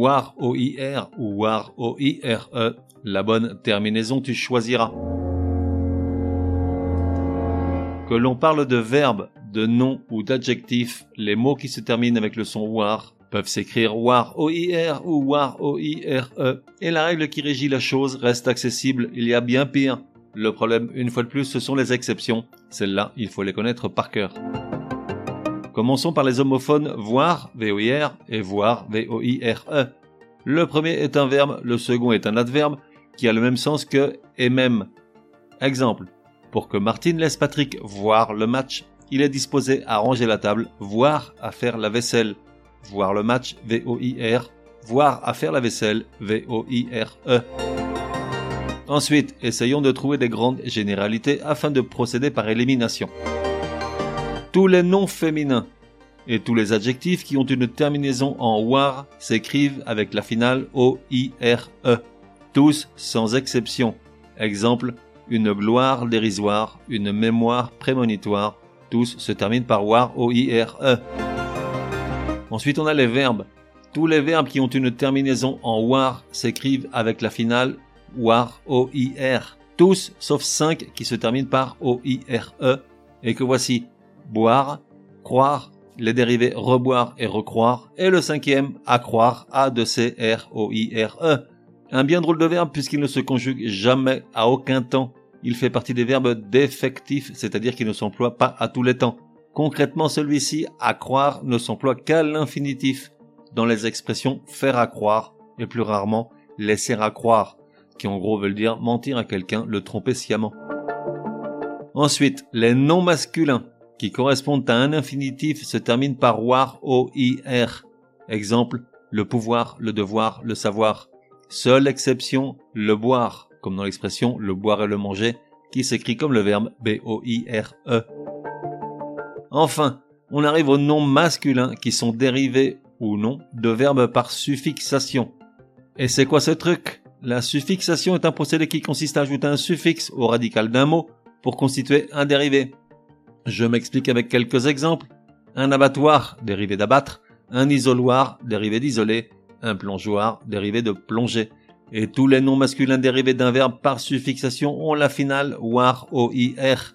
WAR O-I-R ou WAR O-I-R-E. La bonne terminaison tu choisiras. Que l'on parle de verbe, de nom ou d'adjectif, les mots qui se terminent avec le son WAR peuvent s'écrire WAR O-I-R ou WAR O-I-R-E. Et la règle qui régit la chose reste accessible, il y a bien pire. Le problème, une fois de plus, ce sont les exceptions. Celles-là, il faut les connaître par cœur. Commençons par les homophones voir, V-O-I-R, et voir, V-O-I-R-E. Le premier est un verbe, le second est un adverbe, qui a le même sens que et même. Exemple. Pour que Martine laisse Patrick voir le match, il est disposé à ranger la table, voire à faire la vaisselle. Voir le match, V-O-I-R, voir à faire la vaisselle, V-O-I-R-E. Ensuite, essayons de trouver des grandes généralités afin de procéder par élimination tous les noms féminins et tous les adjectifs qui ont une terminaison en war s'écrivent avec la finale O-I-R-E. Tous sans exception. Exemple, une gloire dérisoire, une mémoire prémonitoire. Tous se terminent par war O-I-R-E. Ensuite, on a les verbes. Tous les verbes qui ont une terminaison en war s'écrivent avec la finale war O-I-R. Tous sauf 5 qui se terminent par O-I-R-E et que voici? Boire, croire, les dérivés reboire et recroire, et le cinquième, accroire, A de C R O I R E. Un bien drôle de verbe puisqu'il ne se conjugue jamais à aucun temps. Il fait partie des verbes défectifs, c'est-à-dire qu'il ne s'emploie pas à tous les temps. Concrètement, celui-ci, accroire, ne s'emploie qu'à l'infinitif, dans les expressions faire accroire, et plus rarement laisser accroire, qui en gros veulent dire mentir à quelqu'un, le tromper sciemment. Ensuite, les noms masculins qui correspondent à un infinitif se terminent par war, o-i-r. Exemple, le pouvoir, le devoir, le savoir. Seule exception, le boire, comme dans l'expression le boire et le manger, qui s'écrit comme le verbe b-o-i-r-e. Enfin, on arrive aux noms masculins qui sont dérivés ou non de verbes par suffixation. Et c'est quoi ce truc? La suffixation est un procédé qui consiste à ajouter un suffixe au radical d'un mot pour constituer un dérivé. Je m'explique avec quelques exemples. Un abattoir, dérivé d'abattre, un isoloir, dérivé d'isoler, un plongeoir, dérivé de plonger. Et tous les noms masculins dérivés d'un verbe par suffixation ont la finale war, o-i-r.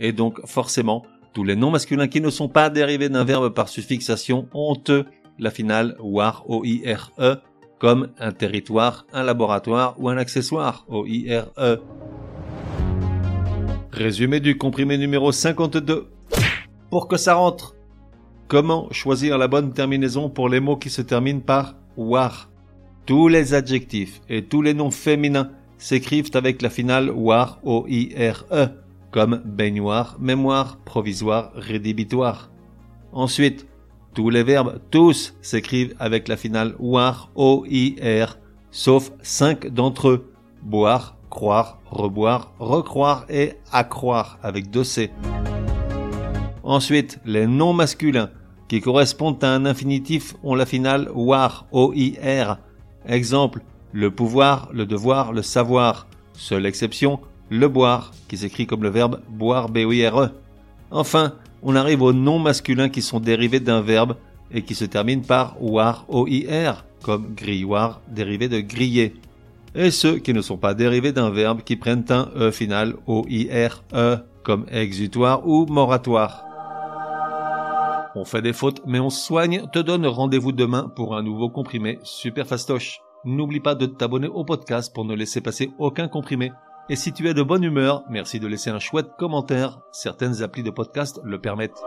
Et donc, forcément, tous les noms masculins qui ne sont pas dérivés d'un verbe par suffixation ont eux la finale war, o-i-r-e, comme un territoire, un laboratoire ou un accessoire, o-i-r-e. Résumé du comprimé numéro 52. Pour que ça rentre. Comment choisir la bonne terminaison pour les mots qui se terminent par war? Tous les adjectifs et tous les noms féminins s'écrivent avec la finale war, O-I-R-E, comme baignoire, mémoire, provisoire, rédhibitoire. Ensuite, tous les verbes tous s'écrivent avec la finale war, O-I-R, sauf cinq d'entre eux. Boire, croire, reboire, recroire et accroire avec deux C. Ensuite, les noms masculins qui correspondent à un infinitif ont la finale war, O-I-R. Exemple, le pouvoir, le devoir, le savoir. Seule exception, le boire, qui s'écrit comme le verbe boire, B-O-I-R-E. Enfin, on arrive aux noms masculins qui sont dérivés d'un verbe et qui se terminent par war, O-I-R, comme grilloir, dérivé de griller et ceux qui ne sont pas dérivés d'un verbe qui prennent un E final O-I-R-E, comme exutoire ou moratoire. On fait des fautes, mais on soigne, te donne rendez-vous demain pour un nouveau comprimé super fastoche. N'oublie pas de t'abonner au podcast pour ne laisser passer aucun comprimé. Et si tu es de bonne humeur, merci de laisser un chouette commentaire. Certaines applis de podcast le permettent.